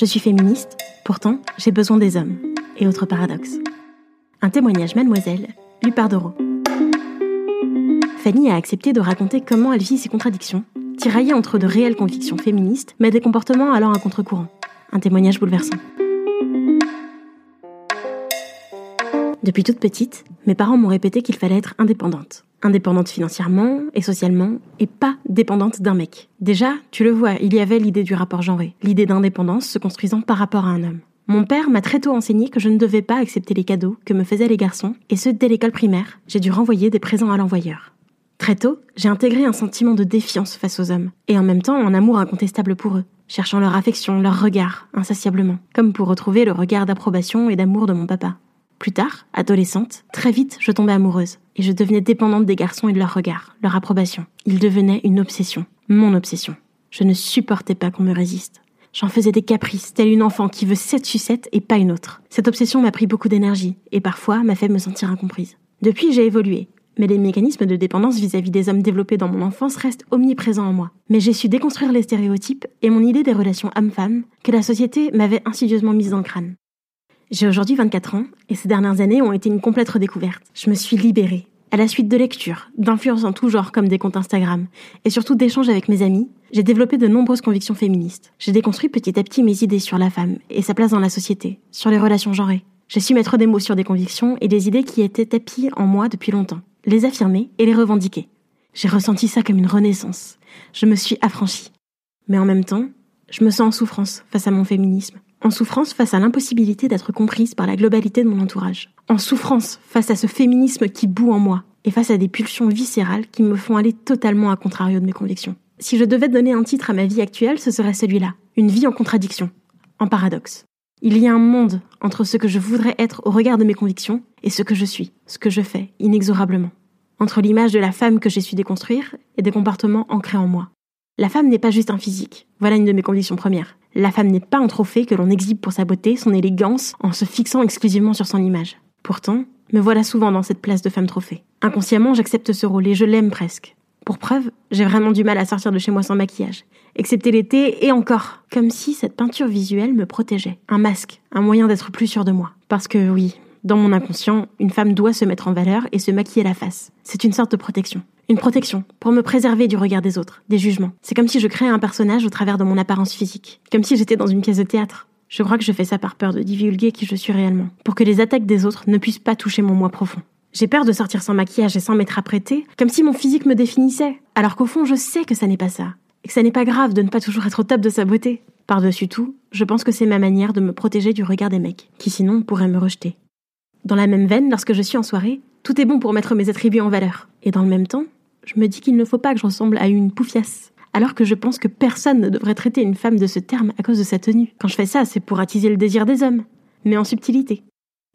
Je suis féministe, pourtant j'ai besoin des hommes. Et autre paradoxe. Un témoignage Mademoiselle, lu par Doro. Fanny a accepté de raconter comment elle vit ses contradictions, tiraillée entre de réelles convictions féministes, mais des comportements allant à contre-courant. Un témoignage bouleversant. Depuis toute petite, mes parents m'ont répété qu'il fallait être indépendante. Indépendante financièrement et socialement, et pas dépendante d'un mec. Déjà, tu le vois, il y avait l'idée du rapport genré, l'idée d'indépendance se construisant par rapport à un homme. Mon père m'a très tôt enseigné que je ne devais pas accepter les cadeaux que me faisaient les garçons, et ce dès l'école primaire, j'ai dû renvoyer des présents à l'envoyeur. Très tôt, j'ai intégré un sentiment de défiance face aux hommes, et en même temps un amour incontestable pour eux, cherchant leur affection, leur regard, insatiablement, comme pour retrouver le regard d'approbation et d'amour de mon papa. Plus tard, adolescente, très vite, je tombais amoureuse et je devenais dépendante des garçons et de leur regard, leur approbation. Ils devenaient une obsession, mon obsession. Je ne supportais pas qu'on me résiste. J'en faisais des caprices, telle une enfant qui veut sept sucettes et pas une autre. Cette obsession m'a pris beaucoup d'énergie et parfois m'a fait me sentir incomprise. Depuis, j'ai évolué, mais les mécanismes de dépendance vis-à-vis des hommes développés dans mon enfance restent omniprésents en moi. Mais j'ai su déconstruire les stéréotypes et mon idée des relations hommes-femmes que la société m'avait insidieusement mise dans le crâne. J'ai aujourd'hui 24 ans et ces dernières années ont été une complète redécouverte. Je me suis libérée. À la suite de lectures, d'influences en tout genre comme des comptes Instagram et surtout d'échanges avec mes amis, j'ai développé de nombreuses convictions féministes. J'ai déconstruit petit à petit mes idées sur la femme et sa place dans la société, sur les relations genrées. J'ai su mettre des mots sur des convictions et des idées qui étaient tapies en moi depuis longtemps, les affirmer et les revendiquer. J'ai ressenti ça comme une renaissance. Je me suis affranchie. Mais en même temps, je me sens en souffrance face à mon féminisme en souffrance face à l'impossibilité d'être comprise par la globalité de mon entourage, en souffrance face à ce féminisme qui bout en moi, et face à des pulsions viscérales qui me font aller totalement à contrario de mes convictions. Si je devais donner un titre à ma vie actuelle, ce serait celui-là, une vie en contradiction, en paradoxe. Il y a un monde entre ce que je voudrais être au regard de mes convictions et ce que je suis, ce que je fais, inexorablement. Entre l'image de la femme que j'ai su déconstruire et des comportements ancrés en moi. La femme n'est pas juste un physique, voilà une de mes conditions premières. La femme n'est pas un trophée que l'on exhibe pour sa beauté, son élégance, en se fixant exclusivement sur son image. Pourtant, me voilà souvent dans cette place de femme trophée. Inconsciemment, j'accepte ce rôle et je l'aime presque. Pour preuve, j'ai vraiment du mal à sortir de chez moi sans maquillage, excepté l'été et encore, comme si cette peinture visuelle me protégeait. Un masque, un moyen d'être plus sûr de moi. Parce que oui, dans mon inconscient, une femme doit se mettre en valeur et se maquiller la face. C'est une sorte de protection. Une protection, pour me préserver du regard des autres, des jugements. C'est comme si je créais un personnage au travers de mon apparence physique. Comme si j'étais dans une pièce de théâtre. Je crois que je fais ça par peur de divulguer qui je suis réellement. Pour que les attaques des autres ne puissent pas toucher mon moi profond. J'ai peur de sortir sans maquillage et sans m'être apprêtée, comme si mon physique me définissait. Alors qu'au fond, je sais que ça n'est pas ça. Et que ça n'est pas grave de ne pas toujours être au top de sa beauté. Par-dessus tout, je pense que c'est ma manière de me protéger du regard des mecs, qui sinon pourraient me rejeter. Dans la même veine, lorsque je suis en soirée, tout est bon pour mettre mes attributs en valeur. Et dans le même temps, je me dis qu'il ne faut pas que je ressemble à une poufiasse. Alors que je pense que personne ne devrait traiter une femme de ce terme à cause de sa tenue. Quand je fais ça, c'est pour attiser le désir des hommes, mais en subtilité.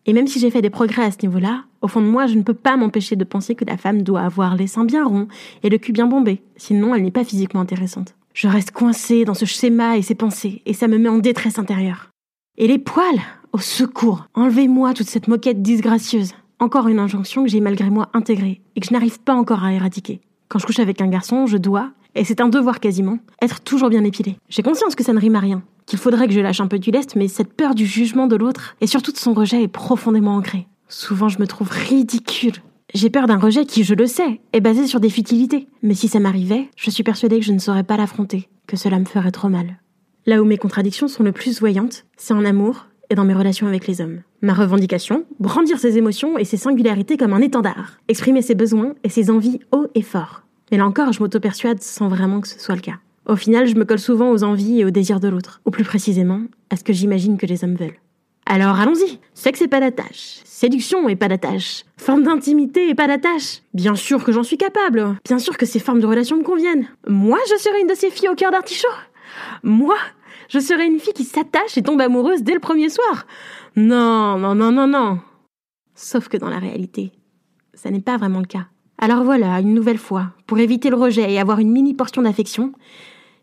Et même si j'ai fait des progrès à ce niveau-là, au fond de moi, je ne peux pas m'empêcher de penser que la femme doit avoir les seins bien ronds et le cul bien bombé, sinon elle n'est pas physiquement intéressante. Je reste coincée dans ce schéma et ces pensées, et ça me met en détresse intérieure. Et les poils Au secours Enlevez-moi toute cette moquette disgracieuse encore une injonction que j'ai malgré moi intégrée et que je n'arrive pas encore à éradiquer. Quand je couche avec un garçon, je dois, et c'est un devoir quasiment, être toujours bien épilé. J'ai conscience que ça ne rime à rien, qu'il faudrait que je lâche un peu du lest, mais cette peur du jugement de l'autre et surtout de son rejet est profondément ancrée. Souvent je me trouve ridicule. J'ai peur d'un rejet qui, je le sais, est basé sur des futilités. Mais si ça m'arrivait, je suis persuadée que je ne saurais pas l'affronter, que cela me ferait trop mal. Là où mes contradictions sont le plus voyantes, c'est en amour et dans mes relations avec les hommes. Ma revendication, brandir ses émotions et ses singularités comme un étendard, exprimer ses besoins et ses envies haut et fort. Mais là encore, je m'auto-persuade sans vraiment que ce soit le cas. Au final, je me colle souvent aux envies et aux désirs de l'autre, ou plus précisément, à ce que j'imagine que les hommes veulent. Alors allons-y. Sexe et pas d'attache. Séduction et pas d'attache. Forme d'intimité et pas d'attache. Bien sûr que j'en suis capable. Bien sûr que ces formes de relations me conviennent. Moi, je serai une de ces filles au cœur d'artichaut. Moi, je serai une fille qui s'attache et tombe amoureuse dès le premier soir. Non, non, non, non, non. Sauf que dans la réalité, ça n'est pas vraiment le cas. Alors voilà, une nouvelle fois, pour éviter le rejet et avoir une mini portion d'affection,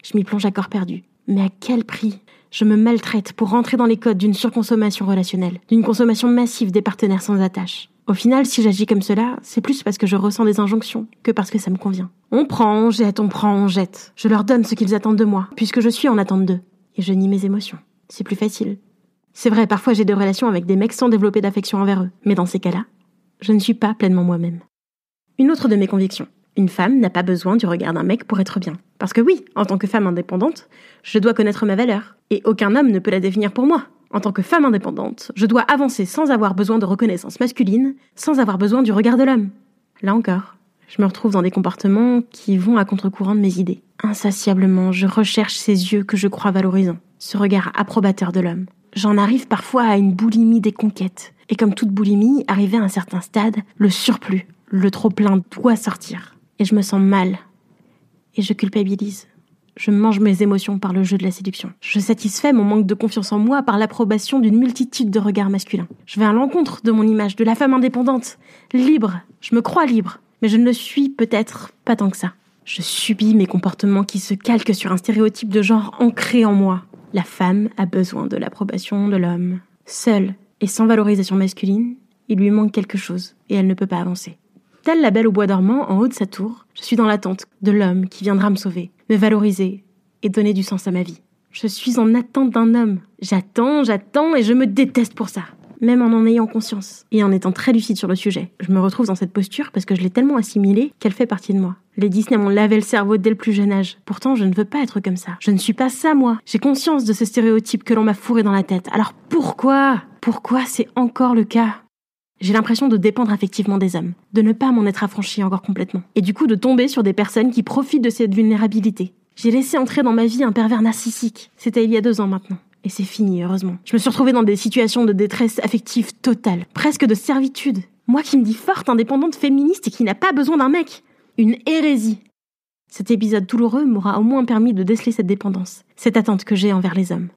je m'y plonge à corps perdu. Mais à quel prix Je me maltraite pour rentrer dans les codes d'une surconsommation relationnelle, d'une consommation massive des partenaires sans attache? Au final, si j'agis comme cela, c'est plus parce que je ressens des injonctions que parce que ça me convient. On prend, on jette, on prend, on jette. Je leur donne ce qu'ils attendent de moi, puisque je suis en attente d'eux. Et je nie mes émotions. C'est plus facile. C'est vrai, parfois j'ai des relations avec des mecs sans développer d'affection envers eux. Mais dans ces cas-là, je ne suis pas pleinement moi-même. Une autre de mes convictions. Une femme n'a pas besoin du regard d'un mec pour être bien. Parce que oui, en tant que femme indépendante, je dois connaître ma valeur. Et aucun homme ne peut la définir pour moi. En tant que femme indépendante, je dois avancer sans avoir besoin de reconnaissance masculine, sans avoir besoin du regard de l'homme. Là encore, je me retrouve dans des comportements qui vont à contre-courant de mes idées. Insatiablement, je recherche ces yeux que je crois valorisants, ce regard approbateur de l'homme. J'en arrive parfois à une boulimie des conquêtes. Et comme toute boulimie, arrivé à un certain stade, le surplus, le trop-plein doit sortir. Et je me sens mal. Et je culpabilise. Je mange mes émotions par le jeu de la séduction. Je satisfais mon manque de confiance en moi par l'approbation d'une multitude de regards masculins. Je vais à l'encontre de mon image de la femme indépendante, libre. Je me crois libre, mais je ne le suis peut-être pas tant que ça. Je subis mes comportements qui se calquent sur un stéréotype de genre ancré en moi. La femme a besoin de l'approbation de l'homme. Seule et sans valorisation masculine, il lui manque quelque chose et elle ne peut pas avancer. Telle la belle au bois dormant, en haut de sa tour, je suis dans l'attente de l'homme qui viendra me sauver, me valoriser et donner du sens à ma vie. Je suis en attente d'un homme. J'attends, j'attends et je me déteste pour ça. Même en en ayant conscience et en étant très lucide sur le sujet. Je me retrouve dans cette posture parce que je l'ai tellement assimilée qu'elle fait partie de moi. Les Disney m'ont lavé le cerveau dès le plus jeune âge. Pourtant, je ne veux pas être comme ça. Je ne suis pas ça, moi. J'ai conscience de ce stéréotype que l'on m'a fourré dans la tête. Alors pourquoi? Pourquoi c'est encore le cas? J'ai l'impression de dépendre affectivement des hommes, de ne pas m'en être affranchi encore complètement, et du coup de tomber sur des personnes qui profitent de cette vulnérabilité. J'ai laissé entrer dans ma vie un pervers narcissique. C'était il y a deux ans maintenant. Et c'est fini, heureusement. Je me suis retrouvée dans des situations de détresse affective totale, presque de servitude. Moi qui me dis forte, indépendante, féministe et qui n'a pas besoin d'un mec. Une hérésie. Cet épisode douloureux m'aura au moins permis de déceler cette dépendance, cette attente que j'ai envers les hommes.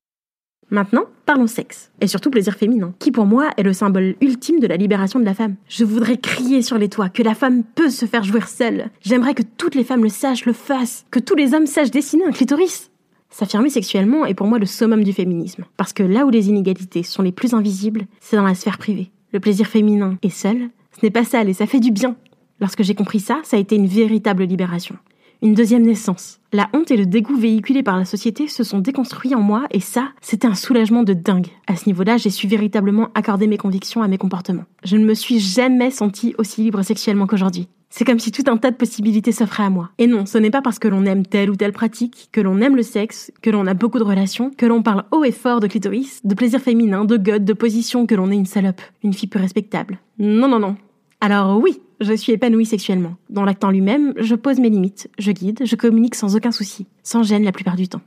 Maintenant, parlons sexe, et surtout plaisir féminin, qui pour moi est le symbole ultime de la libération de la femme. Je voudrais crier sur les toits que la femme peut se faire jouir seule. J'aimerais que toutes les femmes le sachent, le fassent, que tous les hommes sachent dessiner un clitoris. S'affirmer sexuellement est pour moi le summum du féminisme, parce que là où les inégalités sont les plus invisibles, c'est dans la sphère privée. Le plaisir féminin est seul, ce n'est pas sale et ça fait du bien. Lorsque j'ai compris ça, ça a été une véritable libération une deuxième naissance. La honte et le dégoût véhiculés par la société se sont déconstruits en moi et ça, c'était un soulagement de dingue. À ce niveau-là, j'ai su véritablement accorder mes convictions à mes comportements. Je ne me suis jamais sentie aussi libre sexuellement qu'aujourd'hui. C'est comme si tout un tas de possibilités s'offraient à moi. Et non, ce n'est pas parce que l'on aime telle ou telle pratique, que l'on aime le sexe, que l'on a beaucoup de relations, que l'on parle haut et fort de clitoris, de plaisir féminin, de god, de position, que l'on est une salope, une fille peu respectable. Non, non, non. Alors oui, je suis épanouie sexuellement. Dans l'acte en lui-même, je pose mes limites, je guide, je communique sans aucun souci, sans gêne la plupart du temps.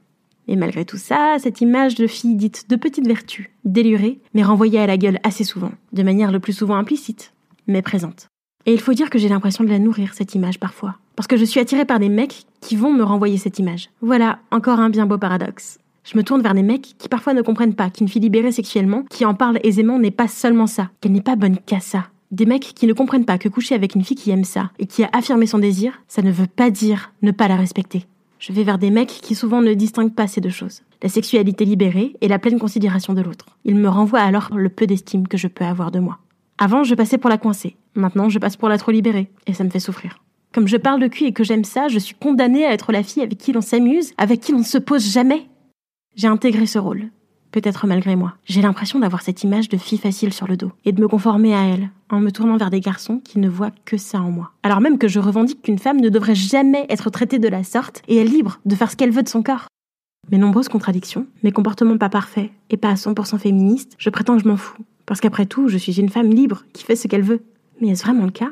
Et malgré tout ça, cette image de fille dite de petite vertu, délurée, m'est renvoyée à la gueule assez souvent, de manière le plus souvent implicite, mais présente. Et il faut dire que j'ai l'impression de la nourrir, cette image parfois. Parce que je suis attirée par des mecs qui vont me renvoyer cette image. Voilà, encore un bien beau paradoxe. Je me tourne vers des mecs qui parfois ne comprennent pas qu'une fille libérée sexuellement, qui en parle aisément, n'est pas seulement ça, qu'elle n'est pas bonne qu'à ça, des mecs qui ne comprennent pas que coucher avec une fille qui aime ça et qui a affirmé son désir, ça ne veut pas dire ne pas la respecter. Je vais vers des mecs qui souvent ne distinguent pas ces deux choses. La sexualité libérée et la pleine considération de l'autre. Ils me renvoient alors le peu d'estime que je peux avoir de moi. Avant, je passais pour la coincée. Maintenant, je passe pour la trop libérée. Et ça me fait souffrir. Comme je parle de cul et que j'aime ça, je suis condamnée à être la fille avec qui l'on s'amuse, avec qui l'on ne se pose jamais. J'ai intégré ce rôle peut-être malgré moi. J'ai l'impression d'avoir cette image de fille facile sur le dos et de me conformer à elle en me tournant vers des garçons qui ne voient que ça en moi. Alors même que je revendique qu'une femme ne devrait jamais être traitée de la sorte et est libre de faire ce qu'elle veut de son corps. Mes nombreuses contradictions, mes comportements pas parfaits et pas à 100% féministes, je prétends que je m'en fous. Parce qu'après tout, je suis une femme libre qui fait ce qu'elle veut. Mais est-ce vraiment le cas?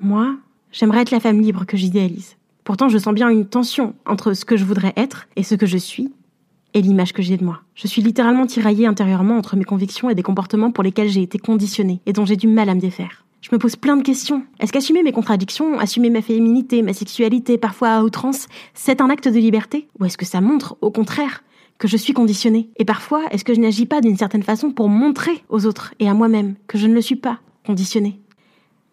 Moi, j'aimerais être la femme libre que j'idéalise. Pourtant, je sens bien une tension entre ce que je voudrais être et ce que je suis, et l'image que j'ai de moi. Je suis littéralement tiraillée intérieurement entre mes convictions et des comportements pour lesquels j'ai été conditionnée et dont j'ai du mal à me défaire. Je me pose plein de questions. Est-ce qu'assumer mes contradictions, assumer ma féminité, ma sexualité, parfois à outrance, c'est un acte de liberté? Ou est-ce que ça montre, au contraire, que je suis conditionnée Et parfois, est-ce que je n'agis pas d'une certaine façon pour montrer aux autres et à moi-même que je ne le suis pas conditionnée?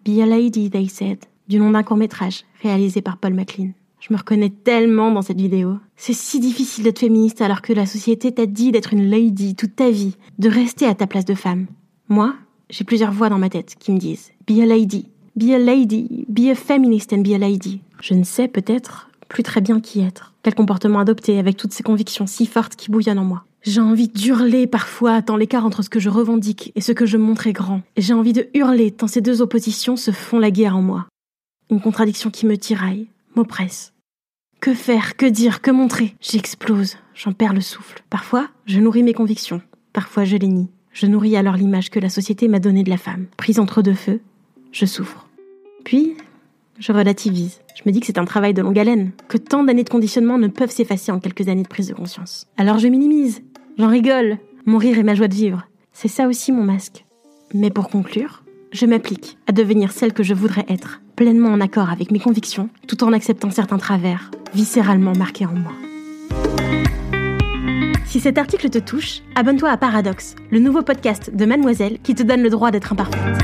Be a lady, they said, du nom d'un court métrage réalisé par Paul McLean. Je me reconnais tellement dans cette vidéo. C'est si difficile d'être féministe alors que la société t'a dit d'être une lady toute ta vie, de rester à ta place de femme. Moi, j'ai plusieurs voix dans ma tête qui me disent Be a lady, be a lady, be a feminist and be a lady. Je ne sais peut-être plus très bien qui être, quel comportement adopter avec toutes ces convictions si fortes qui bouillonnent en moi. J'ai envie d'hurler parfois tant l'écart entre ce que je revendique et ce que je montre est grand. J'ai envie de hurler tant ces deux oppositions se font la guerre en moi. Une contradiction qui me tiraille, m'oppresse. Que faire, que dire, que montrer? J'explose, j'en perds le souffle. Parfois, je nourris mes convictions, parfois je les nie. Je nourris alors l'image que la société m'a donnée de la femme. Prise entre deux feux, je souffre. Puis, je relativise. Je me dis que c'est un travail de longue haleine, que tant d'années de conditionnement ne peuvent s'effacer en quelques années de prise de conscience. Alors je minimise, j'en rigole, mon rire est ma joie de vivre. C'est ça aussi mon masque. Mais pour conclure, je m'applique à devenir celle que je voudrais être, pleinement en accord avec mes convictions, tout en acceptant certains travers, viscéralement marqués en moi. Si cet article te touche, abonne-toi à Paradox, le nouveau podcast de Mademoiselle qui te donne le droit d'être imparfaite.